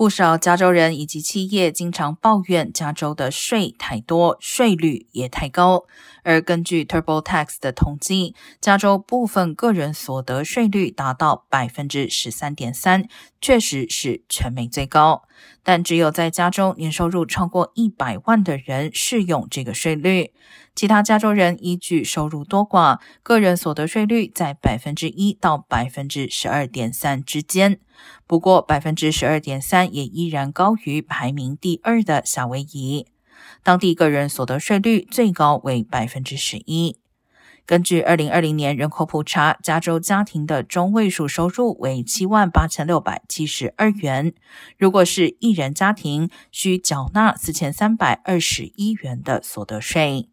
不少加州人以及企业经常抱怨加州的税太多，税率也太高。而根据 TurboTax 的统计，加州部分个人所得税率达到百分之十三点三，确实是全美最高。但只有在加州年收入超过一百万的人适用这个税率，其他加州人依据收入多寡，个人所得税率在百分之一到百分之十二点三之间。不过，百分之十二点三也依然高于排名第二的夏威夷，当地个人所得税率最高为百分之十一。根据二零二零年人口普查，加州家庭的中位数收入为七万八千六百七十二元。如果是一人家庭，需缴纳四千三百二十一元的所得税。